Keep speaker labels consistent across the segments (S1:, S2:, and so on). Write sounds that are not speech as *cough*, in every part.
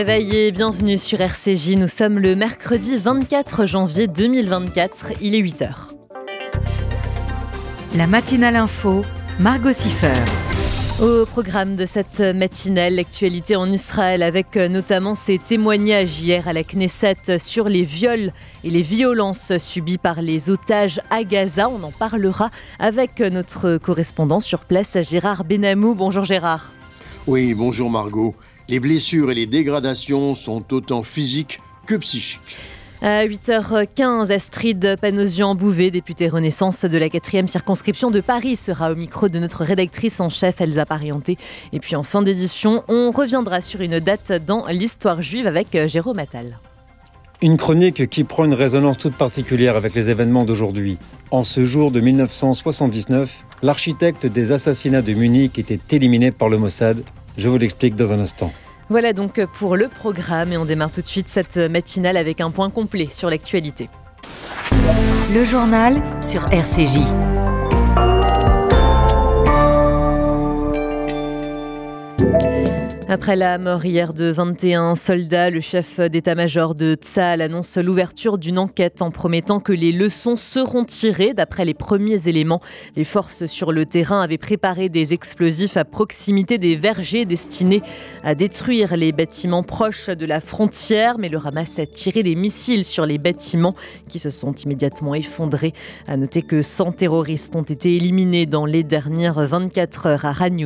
S1: réveil et bienvenue sur RCJ. Nous sommes le mercredi 24 janvier 2024. Il est 8h.
S2: La matinale info, Margot Siffer.
S1: Au programme de cette matinale, l'actualité en Israël avec notamment ces témoignages hier à la Knesset sur les viols et les violences subies par les otages à Gaza. On en parlera avec notre correspondant sur place, Gérard Benamou. Bonjour Gérard.
S3: Oui, bonjour Margot. Les blessures et les dégradations sont autant physiques que psychiques.
S1: À 8h15, Astrid Panosian-Bouvet, députée Renaissance de la 4e circonscription de Paris, sera au micro de notre rédactrice en chef Elsa Parienté. Et puis en fin d'édition, on reviendra sur une date dans l'histoire juive avec Jérôme Attal.
S4: Une chronique qui prend une résonance toute particulière avec les événements d'aujourd'hui. En ce jour de 1979, l'architecte des assassinats de Munich était éliminé par le Mossad je vous l'explique dans un instant.
S1: Voilà donc pour le programme et on démarre tout de suite cette matinale avec un point complet sur l'actualité.
S2: Le journal sur RCJ.
S1: Après la mort hier de 21 soldats, le chef d'état-major de Tsal annonce l'ouverture d'une enquête en promettant que les leçons seront tirées. D'après les premiers éléments, les forces sur le terrain avaient préparé des explosifs à proximité des vergers destinés à détruire les bâtiments proches de la frontière, mais le Hamas a tiré des missiles sur les bâtiments qui se sont immédiatement effondrés. À noter que 100 terroristes ont été éliminés dans les dernières 24 heures à Ran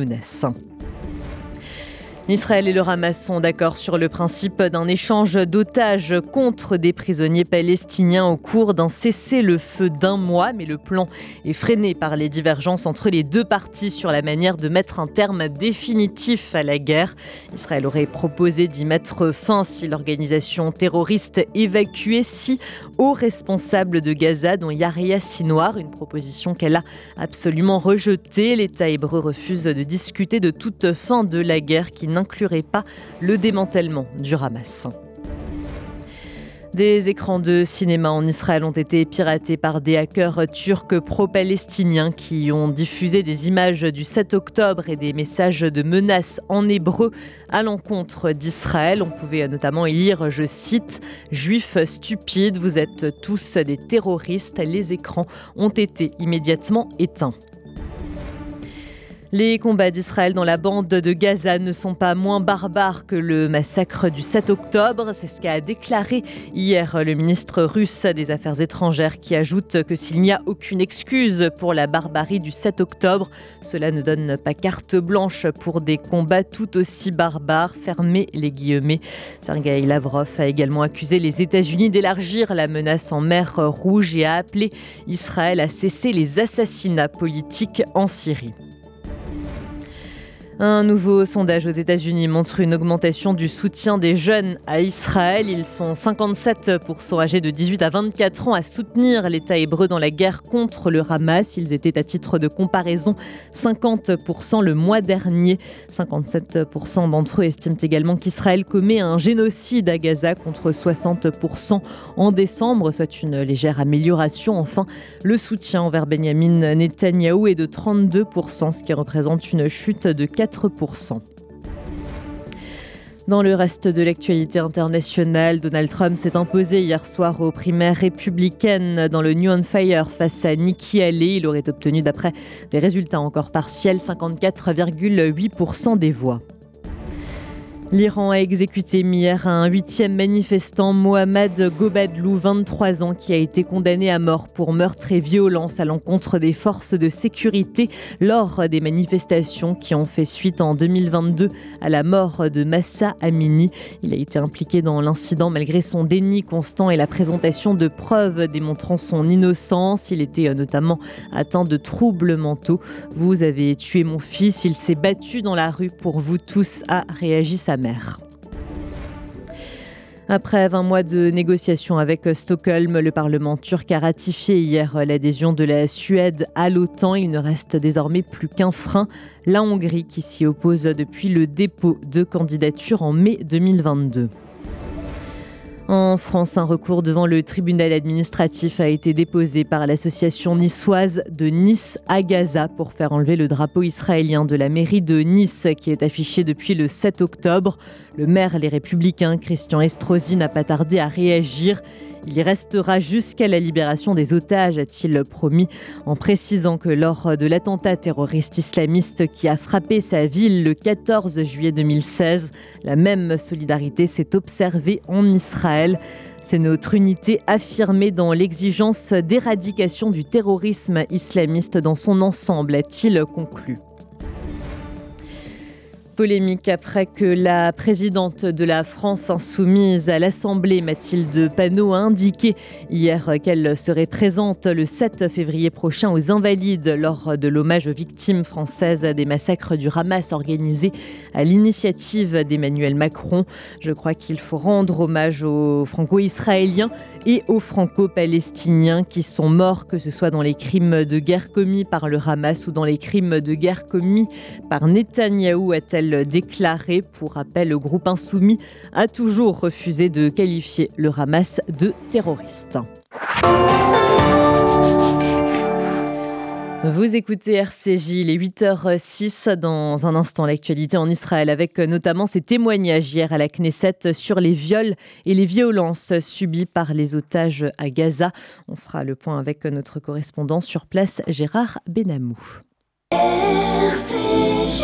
S1: Israël et le Hamas sont d'accord sur le principe d'un échange d'otages contre des prisonniers palestiniens au cours d'un cessez-le-feu d'un mois, mais le plan est freiné par les divergences entre les deux parties sur la manière de mettre un terme définitif à la guerre. Israël aurait proposé d'y mettre fin si l'organisation terroriste évacuait six hauts responsables de Gaza, dont Yahya Sinoir, une proposition qu'elle a absolument rejetée. L'État hébreu refuse de discuter de toute fin de la guerre qui n'inclurait pas le démantèlement du Hamas. Des écrans de cinéma en Israël ont été piratés par des hackers turcs pro-palestiniens qui ont diffusé des images du 7 octobre et des messages de menaces en hébreu à l'encontre d'Israël. On pouvait notamment y lire, je cite, Juifs stupides, vous êtes tous des terroristes. Les écrans ont été immédiatement éteints. Les combats d'Israël dans la bande de Gaza ne sont pas moins barbares que le massacre du 7 octobre. C'est ce qu'a déclaré hier le ministre russe des Affaires étrangères qui ajoute que s'il n'y a aucune excuse pour la barbarie du 7 octobre, cela ne donne pas carte blanche pour des combats tout aussi barbares. Fermez les guillemets. Sergei Lavrov a également accusé les États-Unis d'élargir la menace en mer Rouge et a appelé Israël à cesser les assassinats politiques en Syrie. Un nouveau sondage aux États-Unis montre une augmentation du soutien des jeunes à Israël. Ils sont 57% âgés de 18 à 24 ans à soutenir l'État hébreu dans la guerre contre le Hamas. Ils étaient à titre de comparaison 50% le mois dernier. 57% d'entre eux estiment également qu'Israël commet un génocide à Gaza contre 60% en décembre, soit une légère amélioration. Enfin, le soutien envers Benjamin Netanyahou est de 32%, ce qui représente une chute de 4 dans le reste de l'actualité internationale, Donald Trump s'est imposé hier soir aux primaires républicaines dans le New Hampshire face à Nikki Haley. Il aurait obtenu, d'après des résultats encore partiels, 54,8% des voix. L'Iran a exécuté hier un huitième manifestant, Mohamed Gobadlou, 23 ans, qui a été condamné à mort pour meurtre et violence à l'encontre des forces de sécurité lors des manifestations qui ont fait suite en 2022 à la mort de Massa Amini. Il a été impliqué dans l'incident malgré son déni constant et la présentation de preuves démontrant son innocence. Il était euh, notamment atteint de troubles mentaux. Vous avez tué mon fils, il s'est battu dans la rue pour vous tous, a réagi sa mère. Après 20 mois de négociations avec Stockholm, le Parlement turc a ratifié hier l'adhésion de la Suède à l'OTAN. Il ne reste désormais plus qu'un frein, la Hongrie qui s'y oppose depuis le dépôt de candidature en mai 2022. En France, un recours devant le tribunal administratif a été déposé par l'association niçoise de Nice à Gaza pour faire enlever le drapeau israélien de la mairie de Nice qui est affiché depuis le 7 octobre. Le maire Les Républicains, Christian Estrosi, n'a pas tardé à réagir. Il y restera jusqu'à la libération des otages, a-t-il promis, en précisant que lors de l'attentat terroriste islamiste qui a frappé sa ville le 14 juillet 2016, la même solidarité s'est observée en Israël. C'est notre unité affirmée dans l'exigence d'éradication du terrorisme islamiste dans son ensemble, a-t-il conclu. Polémique après que la présidente de la France insoumise à l'Assemblée, Mathilde Panot, a indiqué hier qu'elle serait présente le 7 février prochain aux Invalides lors de l'hommage aux victimes françaises des massacres du Hamas organisé à l'initiative d'Emmanuel Macron. Je crois qu'il faut rendre hommage aux franco-israéliens et aux franco-palestiniens qui sont morts, que ce soit dans les crimes de guerre commis par le Hamas ou dans les crimes de guerre commis par Netanyahou, a-t-elle déclaré. Pour rappel, le groupe insoumis a toujours refusé de qualifier le Hamas de terroriste. Vous écoutez RCJ, les 8h06 dans un instant l'actualité en Israël avec notamment ces témoignages hier à la Knesset sur les viols et les violences subies par les otages à Gaza. On fera le point avec notre correspondant sur place Gérard Benamou. RCJ.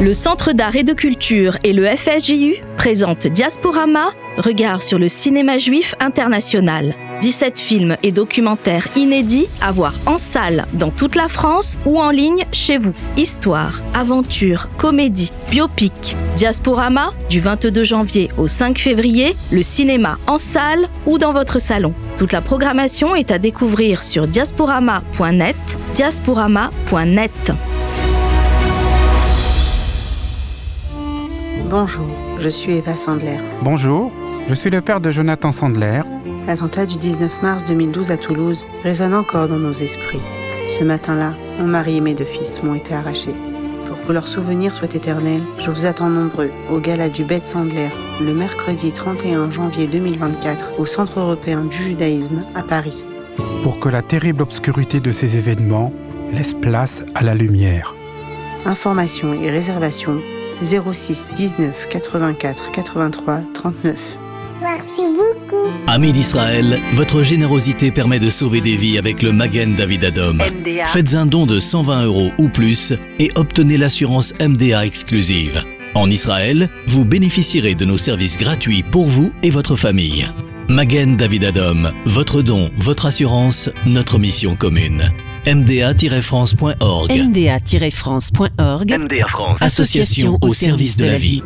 S5: Le Centre d'art et de culture et le FSJU présentent Diasporama, regard sur le cinéma juif international. 17 films et documentaires inédits à voir en salle dans toute la France ou en ligne chez vous. Histoire, aventure, comédie, biopic. Diasporama, du 22 janvier au 5 février, le cinéma en salle ou dans votre salon. Toute la programmation est à découvrir sur diasporama.net, diasporama.net.
S6: Bonjour, je suis Eva Sandler.
S7: Bonjour, je suis le père de Jonathan Sandler.
S6: L'attentat du 19 mars 2012 à Toulouse résonne encore dans nos esprits. Ce matin-là, mon mari et mes deux fils m'ont été arrachés. Pour que leur souvenir soit éternel, je vous attends nombreux au gala du Bête Sandler le mercredi 31 janvier 2024 au Centre européen du judaïsme à Paris.
S7: Pour que la terrible obscurité de ces événements laisse place à la lumière.
S6: Informations et réservations 06 19 84 83 39.
S8: Merci beaucoup.
S9: Amis d'Israël, votre générosité permet de sauver des vies avec le Magen David Adom. Faites un don de 120 euros ou plus et obtenez l'assurance MDA exclusive. En Israël, vous bénéficierez de nos services gratuits pour vous et votre famille. Magen David Adom, votre don, votre assurance, notre mission commune mda-france.org.
S2: mda-france.org.
S9: MDA France. Association au service de la vie.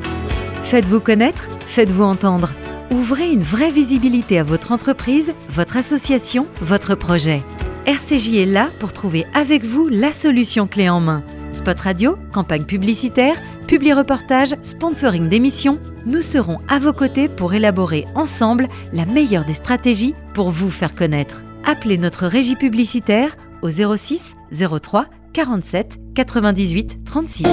S2: Faites-vous connaître, faites-vous entendre. Ouvrez une vraie visibilité à votre entreprise, votre association, votre projet. RCJ est là pour trouver avec vous la solution clé en main. Spot radio, campagne publicitaire, publi reportage, sponsoring d'émissions, nous serons à vos côtés pour élaborer ensemble la meilleure des stratégies pour vous faire connaître. Appelez notre régie publicitaire au 06 03 47 98 36.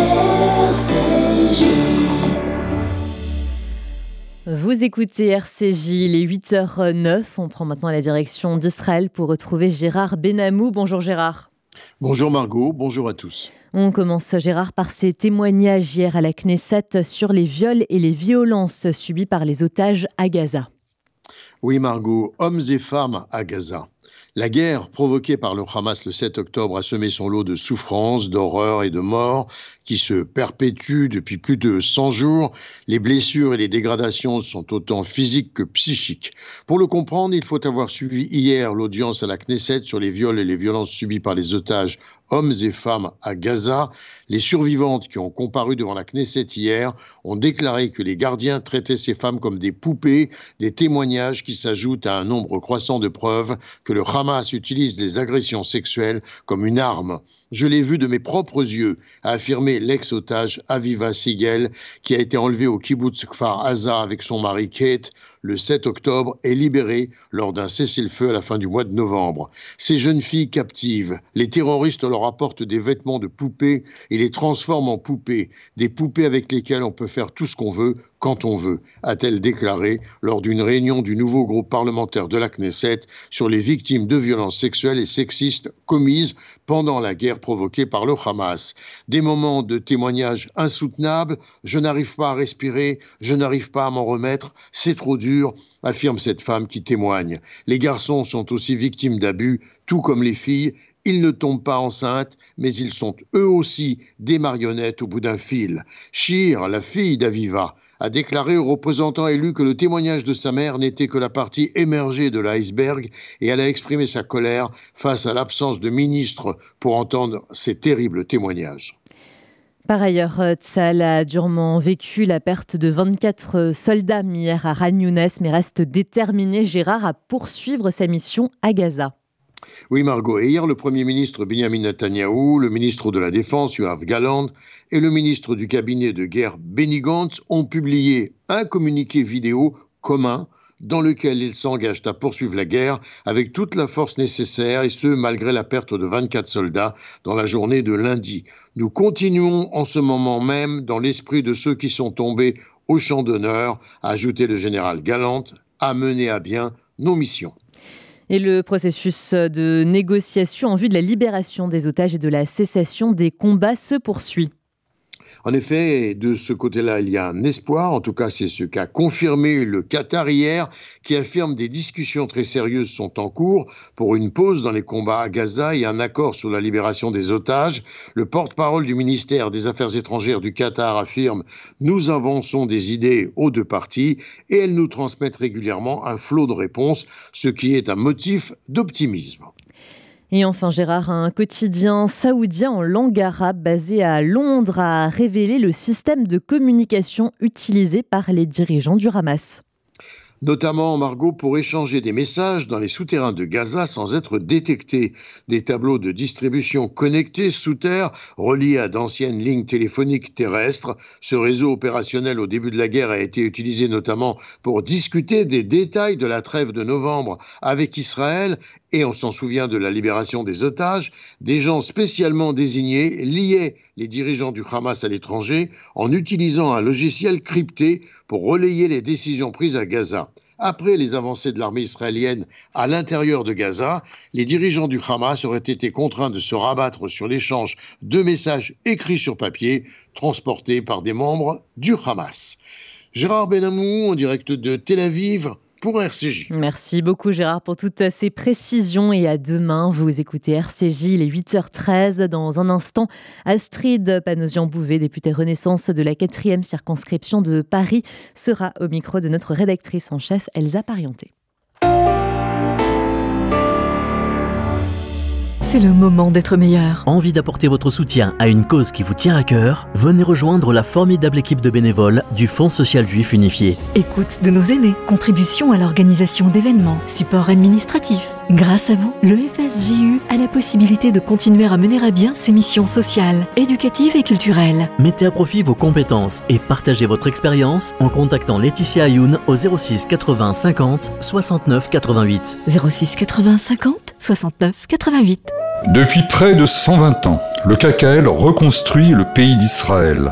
S1: Vous écoutez RCJ, il est 8h09. On prend maintenant la direction d'Israël pour retrouver Gérard Benamou. Bonjour Gérard.
S3: Bonjour Margot, bonjour à tous.
S1: On commence Gérard par ces témoignages hier à la Knesset sur les viols et les violences subies par les otages à Gaza.
S3: Oui Margot, hommes et femmes à Gaza. La guerre provoquée par le Hamas le 7 octobre a semé son lot de souffrances, d'horreurs et de morts qui se perpétuent depuis plus de 100 jours. Les blessures et les dégradations sont autant physiques que psychiques. Pour le comprendre, il faut avoir suivi hier l'audience à la Knesset sur les viols et les violences subies par les otages hommes et femmes à Gaza, les survivantes qui ont comparu devant la Knesset hier ont déclaré que les gardiens traitaient ces femmes comme des poupées, des témoignages qui s'ajoutent à un nombre croissant de preuves que le Hamas utilise les agressions sexuelles comme une arme. Je l'ai vu de mes propres yeux, a affirmé l'ex-otage Aviva Sigel, qui a été enlevée au kibbutz Kfar Aza avec son mari Kate le 7 octobre, est libéré lors d'un cessez-le-feu à la fin du mois de novembre. Ces jeunes filles captives, les terroristes leur apportent des vêtements de poupées et les transforment en poupées, des poupées avec lesquelles on peut faire tout ce qu'on veut, quand on veut, a-t-elle déclaré lors d'une réunion du nouveau groupe parlementaire de la Knesset sur les victimes de violences sexuelles et sexistes commises pendant la guerre provoquée par le Hamas. Des moments de témoignages insoutenables, je n'arrive pas à respirer, je n'arrive pas à m'en remettre, c'est trop dur, affirme cette femme qui témoigne. Les garçons sont aussi victimes d'abus, tout comme les filles, ils ne tombent pas enceintes, mais ils sont eux aussi des marionnettes au bout d'un fil. Shir, la fille d'Aviva, a déclaré aux représentants élus que le témoignage de sa mère n'était que la partie émergée de l'iceberg et elle a exprimé sa colère face à l'absence de ministre pour entendre ces terribles témoignages.
S1: Par ailleurs, Tzal a durement vécu la perte de 24 soldats hier à mais reste déterminé, Gérard, à poursuivre sa mission à Gaza.
S3: Oui, Margot. Et hier, le Premier ministre Benjamin Netanyahu, le ministre de la Défense Yoav Galand et le ministre du cabinet de guerre Benny Gantz ont publié un communiqué vidéo commun dans lequel ils s'engagent à poursuivre la guerre avec toute la force nécessaire, et ce, malgré la perte de 24 soldats dans la journée de lundi. Nous continuons en ce moment même dans l'esprit de ceux qui sont tombés au champ d'honneur, a ajouté le général Galant, à mener à bien nos missions.
S1: Et le processus de négociation en vue de la libération des otages et de la cessation des combats se poursuit.
S3: En effet, de ce côté-là, il y a un espoir. En tout cas, c'est ce qu'a confirmé le Qatar hier, qui affirme des discussions très sérieuses sont en cours pour une pause dans les combats à Gaza et un accord sur la libération des otages. Le porte-parole du ministère des Affaires étrangères du Qatar affirme Nous avançons des idées aux deux parties et elles nous transmettent régulièrement un flot de réponses, ce qui est un motif d'optimisme.
S1: Et enfin, Gérard, un quotidien saoudien en langue arabe basé à Londres a révélé le système de communication utilisé par les dirigeants du Hamas
S3: notamment Margot pour échanger des messages dans les souterrains de Gaza sans être détectés. Des tableaux de distribution connectés sous terre reliés à d'anciennes lignes téléphoniques terrestres. Ce réseau opérationnel au début de la guerre a été utilisé notamment pour discuter des détails de la trêve de novembre avec Israël et on s'en souvient de la libération des otages. Des gens spécialement désignés liaient les dirigeants du Hamas à l'étranger en utilisant un logiciel crypté pour relayer les décisions prises à Gaza. Après les avancées de l'armée israélienne à l'intérieur de Gaza, les dirigeants du Hamas auraient été contraints de se rabattre sur l'échange de messages écrits sur papier transportés par des membres du Hamas. Gérard Benamou en direct de Tel Aviv
S1: Merci beaucoup Gérard pour toutes ces précisions et à demain. Vous écoutez RCJ, il est 8h13. Dans un instant, Astrid Panosian-Bouvet, députée Renaissance de la 4e circonscription de Paris, sera au micro de notre rédactrice en chef Elsa Parienté.
S10: C'est le moment d'être meilleur.
S11: Envie d'apporter votre soutien à une cause qui vous tient à cœur? Venez rejoindre la formidable équipe de bénévoles du Fonds social juif unifié.
S10: Écoute de nos aînés, contribution à l'organisation d'événements, support administratif. Grâce à vous, le FSJU a la possibilité de continuer à mener à bien ses missions sociales, éducatives et culturelles.
S11: Mettez à profit vos compétences et partagez votre expérience en contactant Laetitia Ayoun au 06 80 50 69 88.
S10: 06 80 50 69 88.
S12: Depuis près de 120 ans, le KKL reconstruit le pays d'Israël.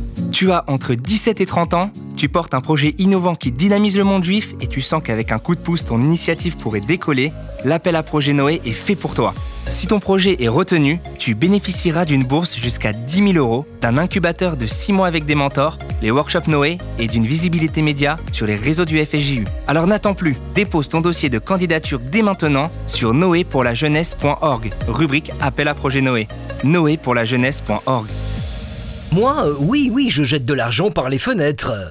S13: Tu as entre 17 et 30 ans Tu portes un projet innovant qui dynamise le monde juif et tu sens qu'avec un coup de pouce, ton initiative pourrait décoller. L'appel à projet Noé est fait pour toi. Si ton projet est retenu, tu bénéficieras d'une bourse jusqu'à 10 000 euros, d'un incubateur de 6 mois avec des mentors, les workshops Noé et d'une visibilité média sur les réseaux du FSJU. Alors n'attends plus, dépose ton dossier de candidature dès maintenant sur noépourlajeunesse.org, rubrique Appel à projet Noé. noépourlajeunesse.org.
S14: Moi, euh, oui, oui, je jette de l'argent par les fenêtres.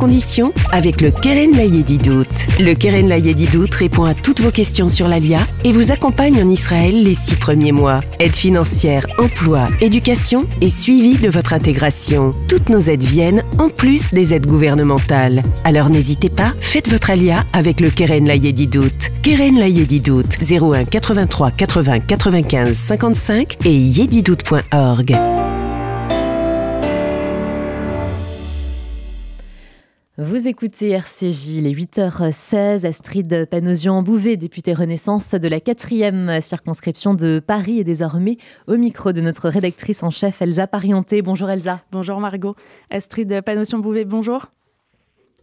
S15: conditions avec le Keren Layedidout. Le Keren Layedidout répond à toutes vos questions sur l'Alia et vous accompagne en Israël les six premiers mois. Aide financière, emploi, éducation et suivi de votre intégration. Toutes nos aides viennent en plus des aides gouvernementales. Alors n'hésitez pas, faites votre Alia avec le Keren Layedidout. Keren Layedidout 01 83 80 95 55 et yedidout.org.
S1: Vous écoutez RCJ, les 8h16, Astrid Panosian-Bouvet, députée Renaissance de la 4e circonscription de Paris, est désormais au micro de notre rédactrice en chef Elsa Parienté. Bonjour Elsa.
S16: Bonjour Margot. Astrid Panosian-Bouvet, bonjour.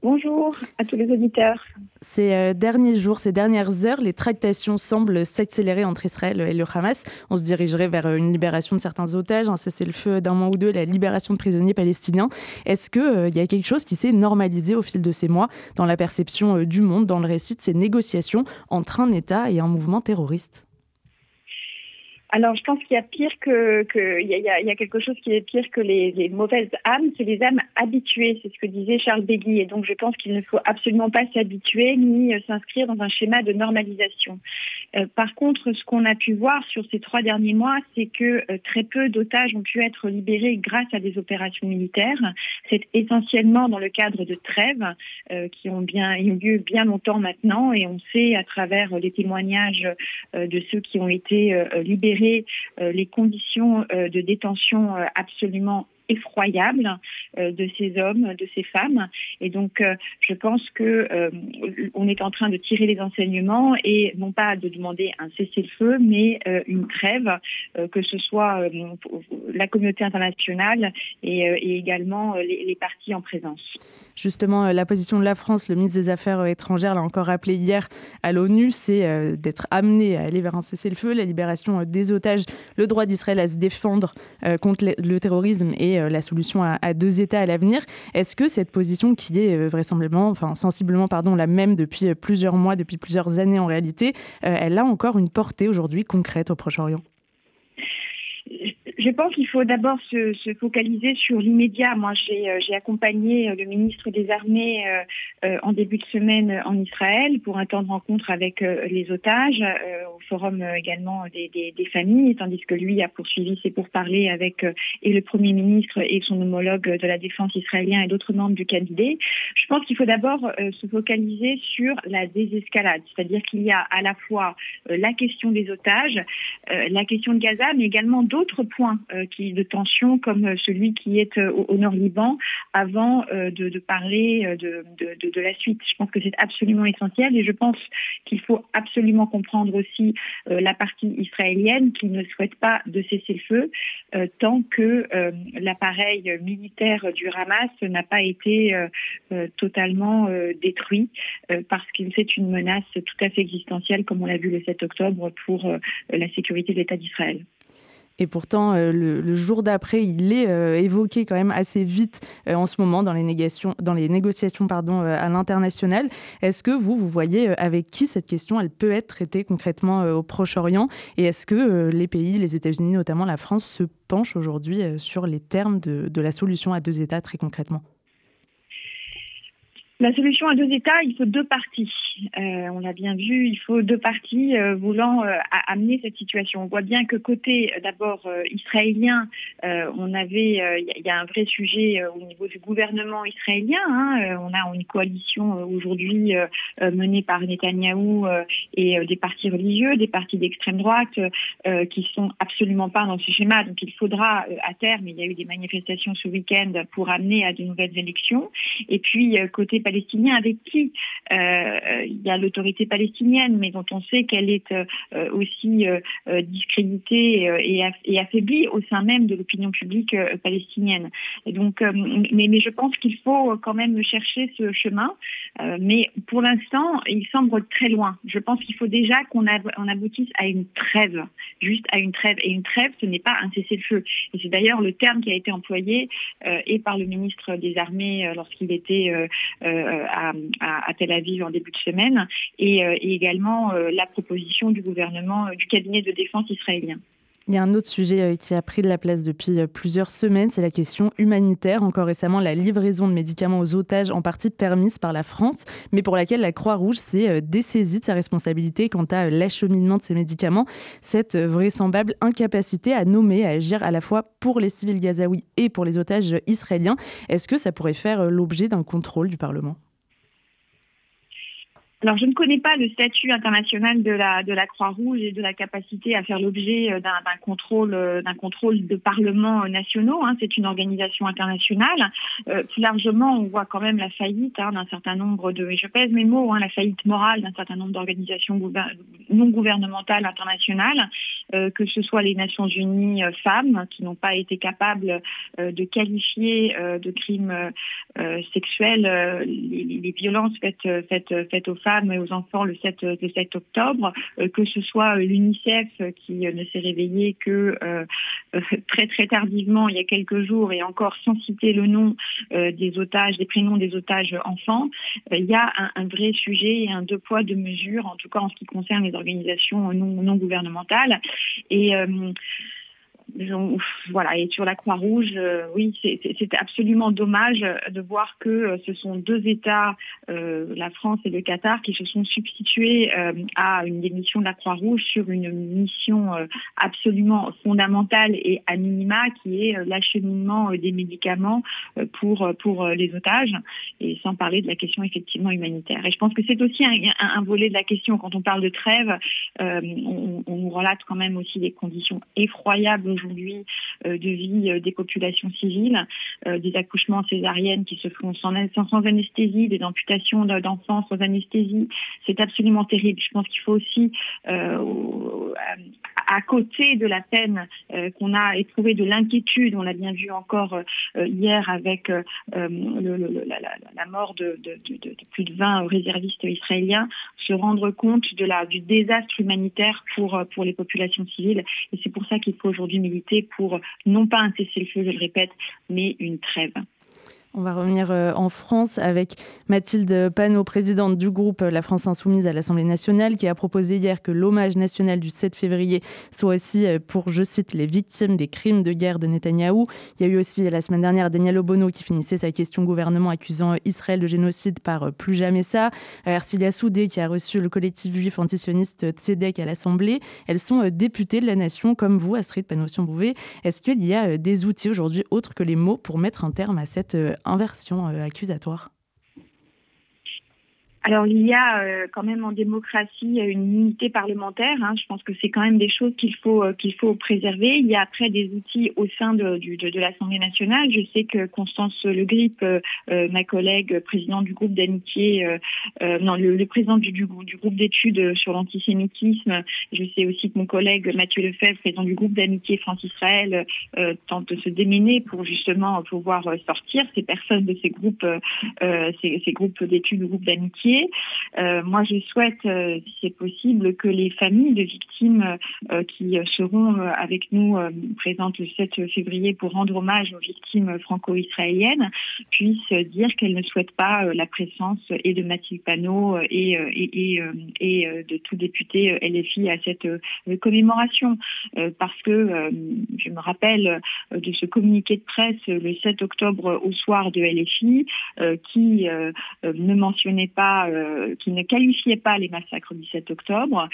S17: Bonjour à tous les auditeurs.
S16: Ces euh, derniers jours, ces dernières heures, les tractations semblent s'accélérer entre Israël et le Hamas. On se dirigerait vers euh, une libération de certains otages, un cessez-le-feu d'un mois ou deux, la libération de prisonniers palestiniens. Est-ce qu'il euh, y a quelque chose qui s'est normalisé au fil de ces mois? Dans la perception du monde, dans le récit de ces négociations entre un État et un mouvement terroriste
S17: alors, je pense qu'il y a pire que, que il, y a, il y a quelque chose qui est pire que les, les mauvaises âmes, c'est les âmes habituées. C'est ce que disait Charles Begui. Et donc, je pense qu'il ne faut absolument pas s'habituer ni euh, s'inscrire dans un schéma de normalisation. Euh, par contre, ce qu'on a pu voir sur ces trois derniers mois, c'est que euh, très peu d'otages ont pu être libérés grâce à des opérations militaires. C'est essentiellement dans le cadre de trêves qui ont bien eu lieu bien longtemps maintenant, et on sait à travers les témoignages de ceux qui ont été libérés euh, les conditions euh, de détention euh, absolument effroyables de ces hommes, de ces femmes. Et donc, je pense que on est en train de tirer les enseignements et non pas de demander un cessez-le-feu, mais une trêve, que ce soit la communauté internationale et, également les, les partis en présence
S16: justement euh, la position de la France, le ministre des Affaires étrangères l'a encore rappelé hier à l'ONU, c'est euh, d'être amené à aller vers un cessez-le-feu, la libération euh, des otages, le droit d'Israël à se défendre contre le terrorisme et la solution à, deux États à l'avenir. Est-ce que cette position qui est vraisemblablement, enfin sensiblement pardon, la même depuis plusieurs mois, depuis plusieurs années en réalité, elle a encore une portée aujourd'hui concrète au Proche-Orient?
S17: Je pense qu'il faut d'abord se, se, focaliser sur l'immédiat. Moi, j'ai euh, accompagné euh, le ministre des Armées euh, en début de semaine en Israël pour un temps de rencontre avec les otages, au forum également des, familles, tandis que lui a poursuivi ses pourparlers avec et le Premier ministre et son homologue de la défense israélien et d'autres membres du cabinet. Je pense qu'il faut d'abord se focaliser sur la désescalade, c'est-à-dire qu'il y a à la fois la question des otages, la question de Gaza, mais également d'autres points euh, de tension comme euh, celui qui est euh, au, Nord-Liban avant de, parler de, de, la suite. Je pense que c'est absolument essentiel et je pense qu'il faut absolument comprendre aussi la partie israélienne qui ne souhaite pas de cesser le feu tant que l'appareil militaire du Hamas n'a pas été totalement détruit parce que c'est une menace tout à fait existentielle comme on l'a vu le 7 octobre pour la sécurité de l'État d'Israël.
S16: Et pourtant, euh, le, jour d'après, il est euh, évoqué quand même assez vite euh, en ce moment dans les, négociations, dans les négociations pardon, à l'international. Est-ce que vous, vous voyez avec qui cette question, elle peut être traitée concrètement au Proche-Orient? Et est-ce que les pays, les États-Unis, notamment la France, se penchent aujourd'hui sur les termes de la solution à deux États très concrètement?
S17: La solution à deux États, il faut deux parties. on l'a bien vu, il faut deux parties voulant amener cette situation. On voit bien que côté d'abord israélien, on avait, il y a un vrai sujet au niveau du gouvernement israélien. Hein, on a une coalition aujourd'hui menée par Netanyahou et des partis religieux, des partis d'extrême droite qui sont absolument pas dans ce schéma. Donc il faudra à terme, il y a eu des manifestations ce week-end pour amener à de nouvelles élections. Et puis côté palestinien, avec qui il y a l'autorité palestinienne, mais dont on sait qu'elle est aussi discréditée et, affaiblie au sein même de l'opinion publique palestinienne. Donc, mais, mais je pense qu'il faut quand même chercher ce chemin. mais pour l'instant, il semble très loin. Je pense qu'il faut déjà qu'on on aboutisse à une trêve, juste à une trêve. Et une trêve, ce n'est pas un cessez-le-feu. Et c'est d'ailleurs le terme qui a été employé et par le ministre des Armées lorsqu'il était à, à, Tel Aviv en début de semaine, et, et également la proposition du gouvernement, du cabinet de défense israélien.
S16: Il y a un autre sujet euh, qui a pris de la place depuis euh, plusieurs semaines, c'est la question humanitaire. Encore récemment, la livraison de médicaments aux otages, en partie permise par la France, mais pour laquelle la Croix-Rouge s'est euh, dessaisie de sa responsabilité quant à l'acheminement de ces médicaments. Cette vraisemblable incapacité à nommer, à agir à la fois pour les civils gazaouis et pour les otages israéliens, est-ce que ça pourrait faire l'objet d'un contrôle du Parlement?
S17: Alors, je ne connais pas le statut international de la, de la Croix-Rouge et de la capacité à faire l'objet euh, d'un contrôle, euh, d'un contrôle de parlements nationaux. Hein. C'est une organisation internationale. Euh, plus largement, on voit quand même la faillite hein, d'un certain nombre de, je pèse mes mots, hein, la faillite morale d'un certain nombre d'organisations non gouvernementales internationales, euh, que ce soit les Nations Unies femmes qui n'ont pas été capables de qualifier de crimes sexuels les, les, violences faites, faites, faites aux femmes et aux enfants le 7, le 7 octobre, euh, que ce soit l'UNICEF qui ne s'est réveillé que euh, *laughs* très très tardivement il y a quelques jours et encore sans citer le nom euh, des otages, des prénoms des otages enfants, il y a un, vrai sujet et un deux poids deux mesures, en tout cas en ce qui concerne les organisations non, non gouvernementales. Et voilà, et sur la Croix-Rouge, euh, oui, c'est absolument dommage de voir que euh, ce sont deux États, euh, la France et le Qatar, qui se sont substitués à une démission de la Croix-Rouge sur une mission absolument fondamentale et à minima, qui est l'acheminement des médicaments pour, les otages, et sans parler de la question effectivement humanitaire. Et je pense que c'est aussi un, volet de la question. Quand on parle de trêve, on, relate quand même aussi des conditions effroyables aujourd'hui euh, de vie euh, des populations civiles, euh, des accouchements césariennes qui se font sans, anesthésie, des amputations d'enfants sans anesthésie. C'est absolument terrible. Je pense qu'il faut aussi, à côté de la peine qu'on a éprouvée, de l'inquiétude, on l'a bien vu encore hier avec la, mort de, plus de 20 réservistes israéliens, se rendre compte du désastre humanitaire pour les populations civiles. Et c'est pour ça qu'il faut aujourd'hui pour non pas un cessez-le-feu, je le répète, mais une trêve.
S16: On va revenir euh, en France avec Mathilde Panot, présidente du groupe La France Insoumise à l'Assemblée nationale, qui a proposé hier que l'hommage national du 7 février soit aussi euh, pour, je cite, les victimes des crimes de guerre de Netanyahou. Il y a eu aussi la semaine dernière Daniel Obono qui finissait sa question gouvernement accusant Israël de génocide par euh, Plus jamais ça. Ercilia Soudé qui a reçu le collectif juif antisioniste Tzedek à l'Assemblée. Elles sont députées de la nation comme vous, Astrid Panossion-Bouvet. Est-ce qu'il y a des outils aujourd'hui autres que les mots pour mettre un terme à cette inversion euh, accusatoire
S17: alors il y a euh, quand même en démocratie une unité parlementaire. Hein. Je pense que c'est quand même des choses qu'il faut euh, qu'il faut préserver. Il y a après des outils au sein de, de, de l'Assemblée nationale. Je sais que Constance Le Grip, euh, ma collègue présidente du groupe d'amitié, non le, président du, du, groupe d'études sur l'antisémitisme. Je sais aussi que mon collègue Mathieu Lefebvre, président du groupe d'amitié France-Israël, tente de se démener pour justement pouvoir sortir ces personnes de ces groupes, ces, ces groupes d'études, groupes d'amitié. Euh, moi, je souhaite, euh, si c'est possible, que les familles de victimes euh, qui seront avec nous présentes le 7 février pour rendre hommage aux victimes franco-israéliennes puissent dire qu'elles ne souhaitent pas la présence et de Mathilde Panot et, et, et, de tout député LFI à cette commémoration. parce que je me rappelle de ce communiqué de presse le 7 octobre au soir de LFI qui ne mentionnait pas pas, qui ne qualifiait pas les massacres du 7 octobre,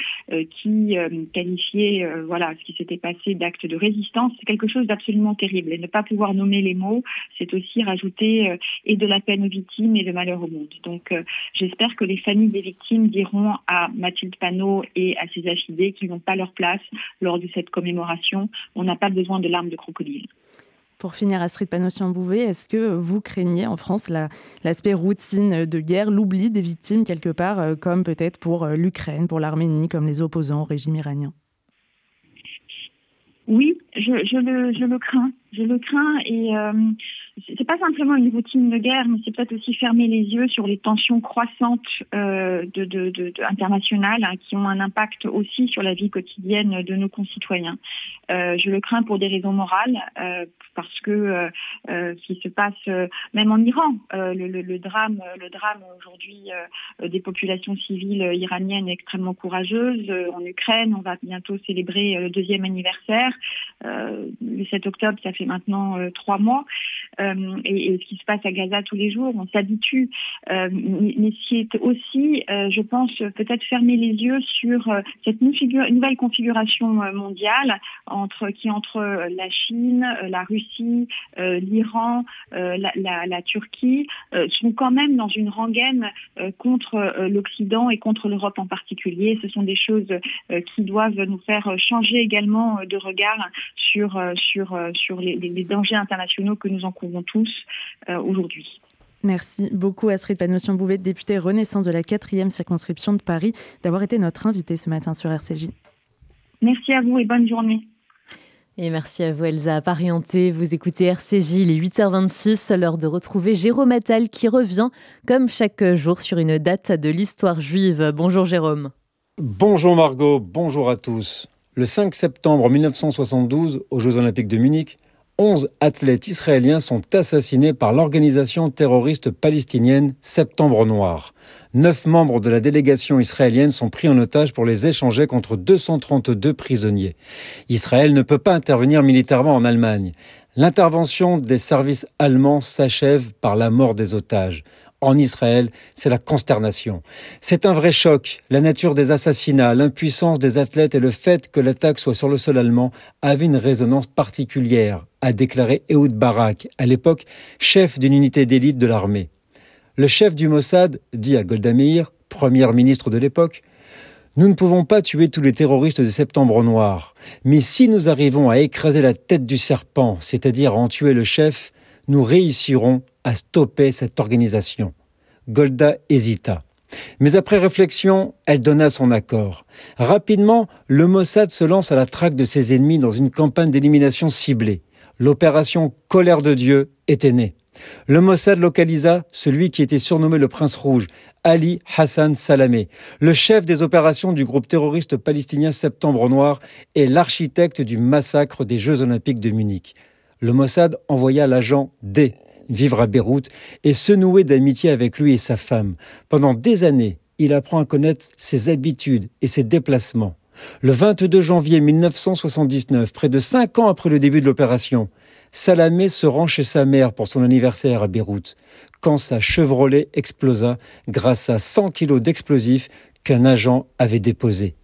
S17: qui qualifiait voilà ce qui s'était passé d'actes de résistance, c'est quelque chose d'absolument terrible. Et ne pas pouvoir nommer les mots, c'est aussi rajouter et de la peine aux victimes et de malheur au monde. Donc j'espère que les familles des victimes diront à Mathilde Panot et à ses affidés qu'ils n'ont pas leur place lors de cette commémoration. On n'a pas besoin de larmes de crocodile.
S16: Pour finir, Astrid Panossian-Bouvet, est-ce que vous craignez en France l'aspect routine de guerre, l'oubli des victimes quelque part, euh, comme peut-être pour euh, l'Ukraine, pour l'Arménie, comme les opposants au régime iranien?
S17: Oui, je, le, crains. Je le crains et euh, c'est pas simplement une routine de guerre, mais c'est peut-être aussi fermer les yeux sur les tensions croissantes euh, de, de, de, internationales hein, qui ont un impact aussi sur la vie quotidienne de nos concitoyens. Euh, je le crains pour des raisons morales, euh, parce que euh, euh, ce qui se passe même en Iran, le, le, le, drame, le drame aujourd'hui des populations civiles iraniennes est extrêmement courageuse. en Ukraine, on va bientôt célébrer le deuxième anniversaire. le 7 octobre, ça fait maintenant trois mois. Euh, et, ce qui se passe à Gaza tous les jours, on s'habitue. Euh, mais c'est aussi, euh, je pense, peut-être fermer les yeux sur cette nouvelle configuration mondiale qui entre la Chine, la Russie, l'Iran, la, Turquie, sont quand même dans une rengaine contre l'Occident et contre l'Europe en particulier. Ce sont des choses qui doivent nous faire changer également de regard sur les, les dangers internationaux que nous encourons tous euh, aujourd'hui.
S16: Merci beaucoup Astrid Panossian-Bouvet, députée Renaissance de la 4e circonscription de Paris, d'avoir été notre invitée ce matin sur RCJ.
S17: Merci à vous et bonne journée.
S1: Et merci à vous Elsa Parienté. Vous écoutez RCJ, il est 8h26, l'heure de retrouver Jérôme Attal qui revient comme chaque jour sur une date de l'histoire juive. Bonjour Jérôme.
S4: Bonjour Margot, bonjour à tous. Le 5 septembre 1972, aux Jeux Olympiques de Munich, 11 athlètes israéliens sont assassinés par l'organisation terroriste palestinienne Septembre Noir. Neuf membres de la délégation israélienne sont pris en otage pour les échanger contre 232 prisonniers. Israël ne peut pas intervenir militairement en Allemagne. L'intervention des services allemands s'achève par la mort des otages en Israël, c'est la consternation. C'est un vrai choc. La nature des assassinats, l'impuissance des athlètes et le fait que l'attaque soit sur le sol allemand avait une résonance particulière, a déclaré Ehud Barak, à l'époque chef d'une unité d'élite de l'armée. Le chef du Mossad dit à Golda Meir, première ministre de l'époque, nous ne pouvons pas tuer tous les terroristes de Septembre Noir, mais si nous arrivons à écraser la tête du serpent, c'est-à-dire à en tuer le chef, nous réussirons à stopper cette organisation. Golda hésita. Mais après réflexion, elle donna son accord. Rapidement, le Mossad se lance à la traque de ses ennemis dans une campagne d'élimination ciblée. L'opération Colère de Dieu était née. Le Mossad localisa celui qui était surnommé le Prince Rouge, Ali Hassan Salamé, le chef des opérations du groupe terroriste palestinien Septembre Noir et l'architecte du massacre des Jeux Olympiques de Munich. Le Mossad envoya l'agent D vivre à Beyrouth et se nouer d'amitié avec lui et sa femme. Pendant des années, il apprend à connaître ses habitudes et ses déplacements. Le 22 janvier 1979, près de cinq ans après le début de l'opération, Salamé se rend chez sa mère pour son anniversaire à Beyrouth, quand sa Chevrolet explosa grâce à 100 kilos d'explosifs qu'un agent avait déposés.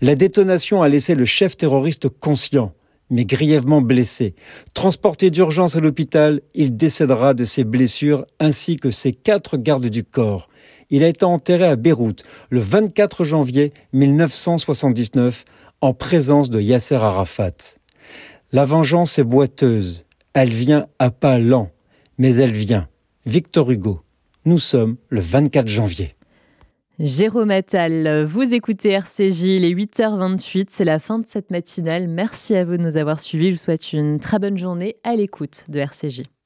S4: La détonation a laissé le chef terroriste conscient mais grièvement blessé. Transporté d'urgence à l'hôpital, il décédera de ses blessures ainsi que ses quatre gardes du corps. Il a été enterré à Beyrouth le 24 janvier 1979 en présence de Yasser Arafat. La vengeance est boiteuse. Elle vient à pas lents, mais elle vient. Victor Hugo. Nous sommes le 24 janvier.
S1: Jérôme Attal, vous écoutez RCJ, il est 8h28, c'est la fin de cette matinale. Merci à vous de nous avoir suivis. Je vous souhaite une très bonne journée à l'écoute de RCJ.